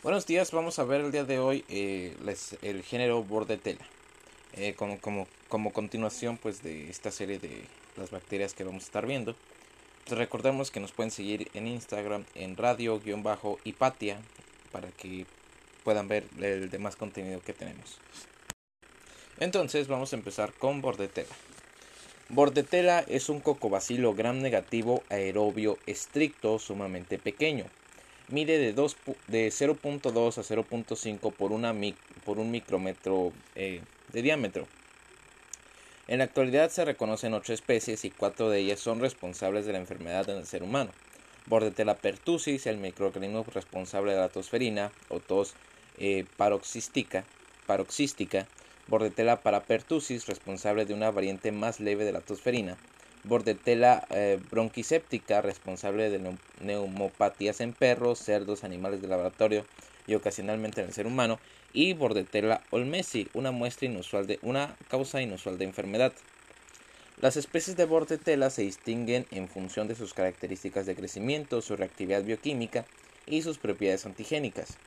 Buenos días, vamos a ver el día de hoy eh, el género bordetela. Eh, como, como, como, continuación pues de esta serie de las bacterias que vamos a estar viendo. Pues, recordemos que nos pueden seguir en Instagram en radio-hipatia para que puedan ver el demás contenido que tenemos. Entonces vamos a empezar con bordetela. Bordetela es un cocobacilo gram negativo aerobio estricto sumamente pequeño mide de, de 0.2 a 0.5 por, por un micrómetro eh, de diámetro. En la actualidad se reconocen ocho especies y cuatro de ellas son responsables de la enfermedad en el ser humano. Bordetella pertussis, el microorganismo responsable de la tosferina o tos eh, paroxística, paroxística, Bordetella parapertussis, responsable de una variante más leve de la tosferina, Bordetella eh, bronquiséptica, responsable de neumopatías en perros, cerdos, animales de laboratorio y ocasionalmente en el ser humano, y Bordetella olmesi, una muestra inusual de una causa inusual de enfermedad. Las especies de Bordetella se distinguen en función de sus características de crecimiento, su reactividad bioquímica y sus propiedades antigénicas.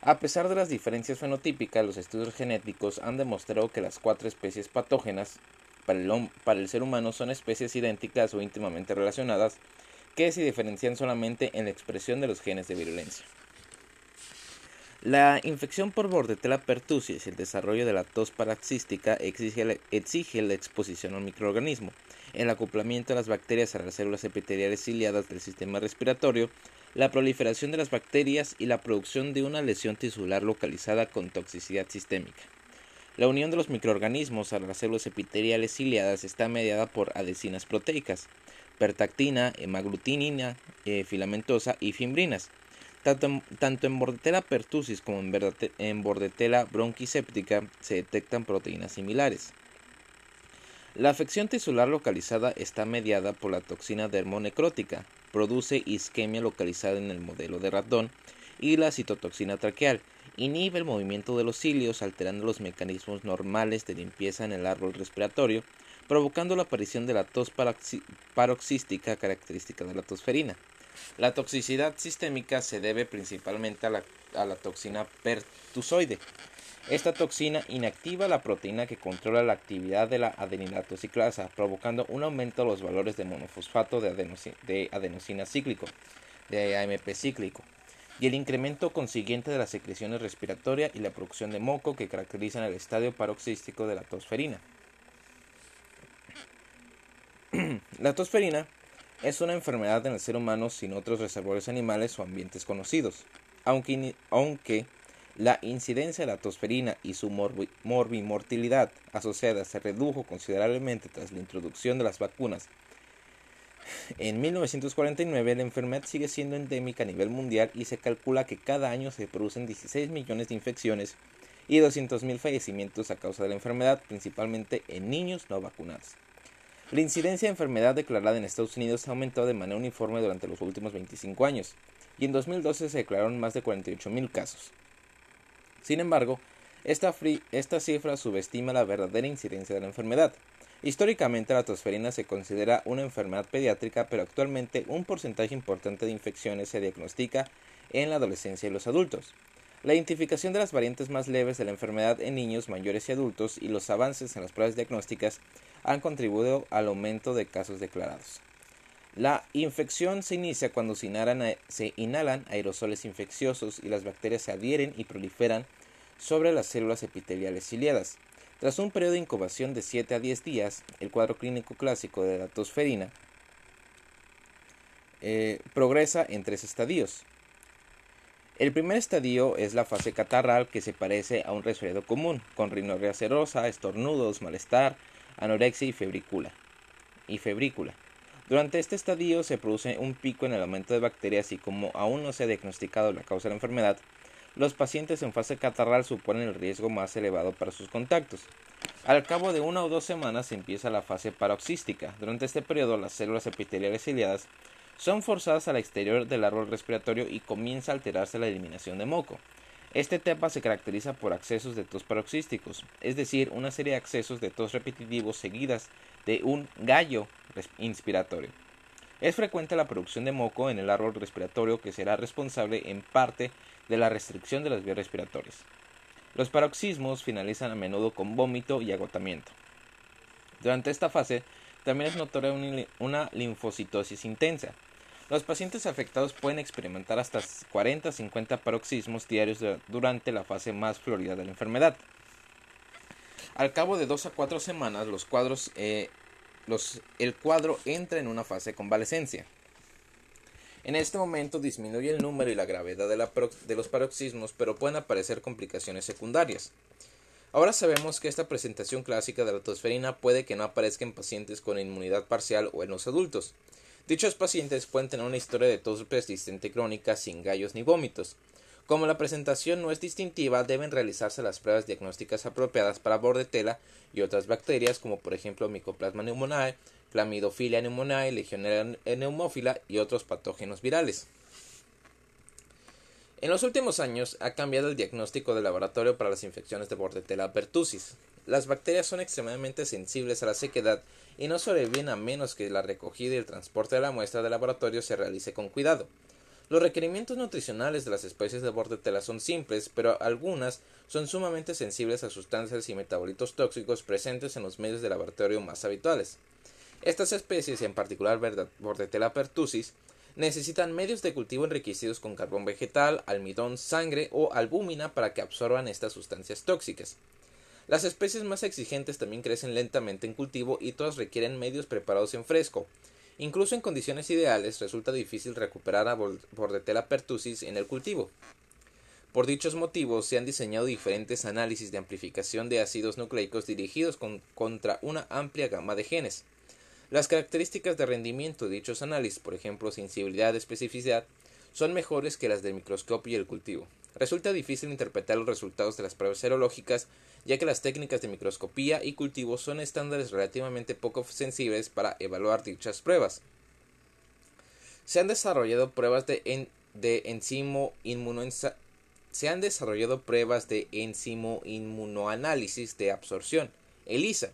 A pesar de las diferencias fenotípicas, los estudios genéticos han demostrado que las cuatro especies patógenas para el, ser humano son especies idénticas o íntimamente relacionadas que se diferencian solamente en la expresión de los genes de virulencia. La infección por Bordetella pertussis y el desarrollo de la tos paroxística exige la exposición al microorganismo, el acoplamiento de las bacterias a las células epiteliales ciliadas del sistema respiratorio, la proliferación de las bacterias y la producción de una lesión tisular localizada con toxicidad sistémica. La unión de los microorganismos a las células epiteliales ciliadas está mediada por adhesinas proteicas, pertactina, hemaglutinina eh, filamentosa y fimbrinas. Tanto, en Bordetella pertussis como en, en Bordetella bronquiséptica se detectan proteínas similares. La afección tisular localizada está mediada por la toxina dermonecrótica, produce isquemia localizada en el modelo de ratón y la citotoxina traqueal, inhibe el movimiento de los cilios alterando los mecanismos normales de limpieza en el árbol respiratorio, provocando la aparición de la tos paroxística característica de la tosferina. La toxicidad sistémica se debe principalmente a la, toxina pertusoide. Esta toxina inactiva la proteína que controla la actividad de la adeninatociclasa, provocando un aumento de los valores de monofosfato de, de adenosina cíclico, de AMP cíclico, y el incremento consiguiente de las secreciones respiratorias y la producción de moco que caracterizan el estadio paroxístico de la tosferina. la tosferina es una enfermedad en el ser humano sin otros reservorios animales o ambientes conocidos, aunque, la incidencia de la tosferina y su morbimortalidad asociada se redujo considerablemente tras la introducción de las vacunas en 1949 la enfermedad sigue siendo endémica a nivel mundial y se calcula que cada año se producen 16 millones de infecciones y 200.000 fallecimientos a causa de la enfermedad, principalmente en niños no vacunados. La incidencia de enfermedad declarada en Estados Unidos ha aumentado de manera uniforme durante los últimos 25 años, y en 2012 se declararon más de 48.000 casos. Sin embargo, esta, esta cifra subestima la verdadera incidencia de la enfermedad, Históricamente la tosferina se considera una enfermedad pediátrica, pero actualmente un porcentaje importante de infecciones se diagnostica en la adolescencia y los adultos. La identificación de las variantes más leves de la enfermedad en niños, mayores y adultos y los avances en las pruebas diagnósticas han contribuido al aumento de casos declarados. La infección se inicia cuando se inhalan, se inhalan aerosoles infecciosos y las bacterias se adhieren y proliferan sobre las células epiteliales ciliadas. Tras un periodo de incubación de 7 a 10 días, el cuadro clínico clásico de la tosferina eh, progresa en tres estadios. El primer estadio es la fase catarral que se parece a un resfriado común, con rinorrea serosa, estornudos, malestar, anorexia y febrícula. Y febrícula. Durante este estadio se produce un pico en el aumento de bacterias y como aún no se ha diagnosticado la causa de la enfermedad, los pacientes en fase catarral suponen el riesgo más elevado para sus contactos. Al cabo de una o dos semanas empieza la fase paroxística. Durante este periodo las células epiteliales ciliadas son forzadas al exterior del árbol respiratorio y comienza a alterarse la eliminación de moco. Esta etapa se caracteriza por accesos de tos paroxísticos, es decir, una serie de accesos de tos repetitivos seguidas de un gallo inspiratorio. Es frecuente la producción de moco en el árbol respiratorio que será responsable en parte de la restricción de las vías respiratorias. Los paroxismos finalizan a menudo con vómito y agotamiento. Durante esta fase también es notoria una linfocitosis intensa. Los pacientes afectados pueden experimentar hasta 40-50 paroxismos diarios durante la fase más florida de la enfermedad. Al cabo de dos a cuatro semanas, los cuadros, eh, el cuadro entra en una fase de convalecencia. En este momento disminuye el número y la gravedad de los paroxismos, pero pueden aparecer complicaciones secundarias. Ahora sabemos que esta presentación clásica de la tosferina puede que no aparezca en pacientes con inmunidad parcial o en los adultos. Dichos pacientes pueden tener una historia de tos persistente crónica sin gallos ni vómitos. Como la presentación no es distintiva, deben realizarse las pruebas diagnósticas apropiadas para bordetela y otras bacterias como por ejemplo Mycoplasma pneumoniae, Clamidophila pneumoniae, Legionella pneumófila y otros patógenos virales. En los últimos años ha cambiado el diagnóstico del laboratorio para las infecciones de Bordetella pertussis. Las bacterias son extremadamente sensibles a la sequedad y no sobreviven a menos que la recogida y el transporte de la muestra del laboratorio se realice con cuidado. Los requerimientos nutricionales de las especies de Bordetella son simples, pero algunas son sumamente sensibles a sustancias y metabolitos tóxicos presentes en los medios de laboratorio más habituales. Estas especies, en particular Bordetella pertussis, necesitan medios de cultivo enriquecidos con carbón vegetal, almidón, sangre o albúmina para que absorban estas sustancias tóxicas. Las especies más exigentes también crecen lentamente en cultivo y todas requieren medios preparados en fresco. Incluso en condiciones ideales resulta difícil recuperar a Bordetella pertussis en el cultivo. Por dichos motivos se han diseñado diferentes análisis de amplificación de ácidos nucleicos dirigidos contra una amplia gama de genes. Las características de rendimiento de dichos análisis, por ejemplo sensibilidad especificidad, son mejores que las del microscopio y el cultivo. Resulta difícil interpretar los resultados de las pruebas serológicas, ya que las técnicas de microscopía y cultivo son estándares relativamente poco sensibles para evaluar dichas pruebas. Se han desarrollado pruebas de, de enzimo se han desarrollado pruebas de de absorción, ELISA,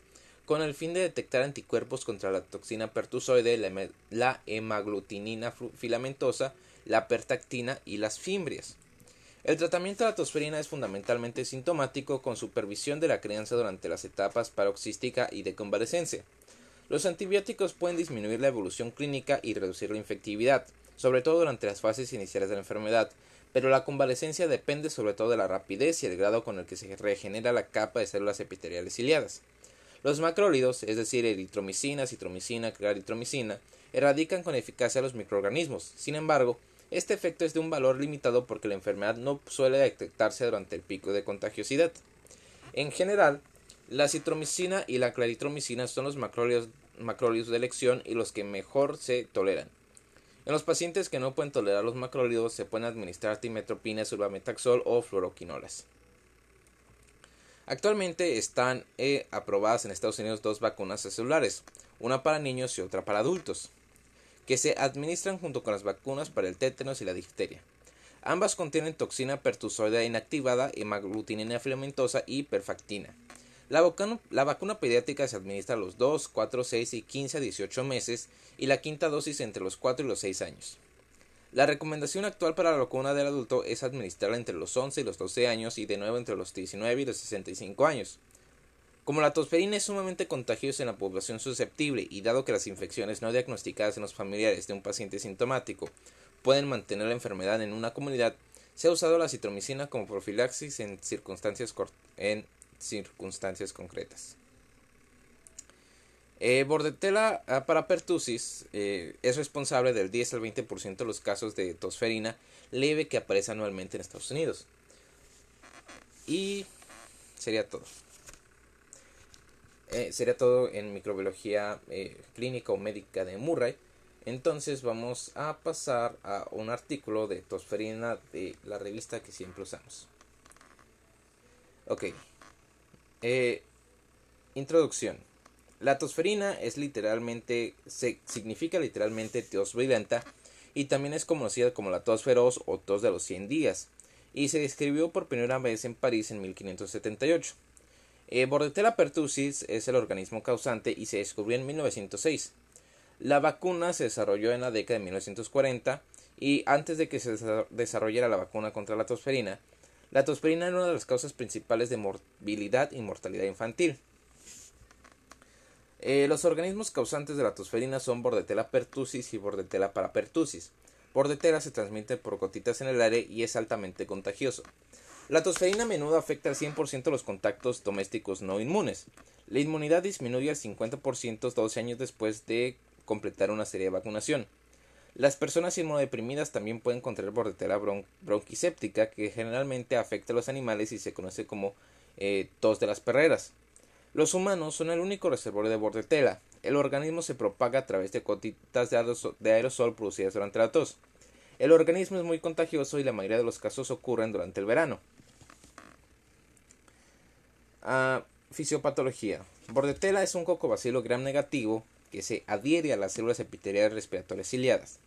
con el fin de detectar anticuerpos contra la toxina pertusoide, la, hemaglutinina filamentosa, la pertactina y las fimbrias. El tratamiento de la tosferina es fundamentalmente sintomático con supervisión de la crianza durante las etapas paroxística y de convalescencia. Los antibióticos pueden disminuir la evolución clínica y reducir la infectividad, sobre todo durante las fases iniciales de la enfermedad, pero la convalescencia depende sobre todo de la rapidez y el grado con el que se regenera la capa de células epiteliales ciliadas. Los macrólidos, es decir, eritromicina, citromicina, claritromicina, erradican con eficacia los microorganismos. Sin embargo, este efecto es de un valor limitado porque la enfermedad no suele detectarse durante el pico de contagiosidad. En general, la citromicina y la claritromicina son los macrólidos, macrólidos de elección y los que mejor se toleran. En los pacientes que no pueden tolerar los macrólidos se pueden administrar timetropina, sulbametaxol o fluoroquinolas. Actualmente están eh, aprobadas en Estados Unidos dos vacunas celulares, una para niños y otra para adultos, que se administran junto con las vacunas para el tétanos y la difteria. Ambas contienen toxina pertusoidea inactivada, hemaglutinina filamentosa y perfactina. La vacuna, la vacuna, pediátrica se administra a los 2, 4, 6 y 15 a 18 meses y la quinta dosis entre los 4 y los 6 años. La recomendación actual para la vacuna del adulto es administrarla entre los 11 y los 12 años y de nuevo entre los 19 y los 65 años. Como la tosferina es sumamente contagiosa en la población susceptible y dado que las infecciones no diagnosticadas en los familiares de un paciente sintomático pueden mantener la enfermedad en una comunidad, se ha usado la citromicina como profilaxis en circunstancias, en circunstancias concretas. Eh, Bordetella para pertussis eh, es responsable del 10 al 20% de los casos de tosferina leve que aparece anualmente en Estados Unidos. Y sería todo. Eh, sería todo en microbiología clínica o médica de Murray. Entonces vamos a pasar a un artículo de tosferina de la revista que siempre usamos. Ok. introducción. La tosferina es literalmente, se, significa literalmente tos virulenta y también es conocida como la tos feroz o tos de los 100 días y se describió por primera vez en París en 1578. Eh, Bordetella pertussis es el organismo causante y se descubrió en 1906. La vacuna se desarrolló en la década de 1940 y antes de que se desarrollara la vacuna contra la tosferina, la tosferina era una de las causas principales de morbilidad y mortalidad infantil. Eh, los organismos causantes de la tosferina son Bordetella pertussis y Bordetella parapertussis. Bordetella se transmite por gotitas en el aire y es altamente contagioso. La tosferina a menudo afecta al 100% de los contactos domésticos no inmunes. La inmunidad disminuye al 50% 12 años después de completar una serie de vacunación. Las personas inmunodeprimidas también pueden contraer bordetela bronquiséptica, que generalmente afecta a los animales y se conoce como eh, tos de las perreras. Los humanos son el único reservorio de bordetela. El organismo se propaga a través de gotitas de aerosol producidas durante la tos. El organismo es muy contagioso y la mayoría de los casos ocurren durante el verano. Fisiopatología. Bordetela es un cocobacilo gram negativo que se adhiere a las células epiteliales respiratorias ciliadas.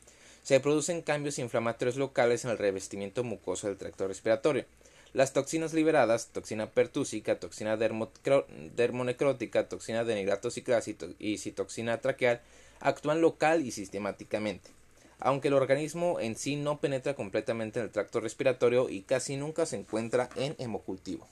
Se producen cambios inflamatorios locales en el revestimiento mucoso del tracto respiratorio. Las toxinas liberadas, toxina pertúsica, toxina dermonecrótica, toxina de nitrato y citoxina traqueal, actúan local y sistemáticamente. Aunque el organismo en sí no penetra completamente en el tracto respiratorio y casi nunca se encuentra en hemocultivo.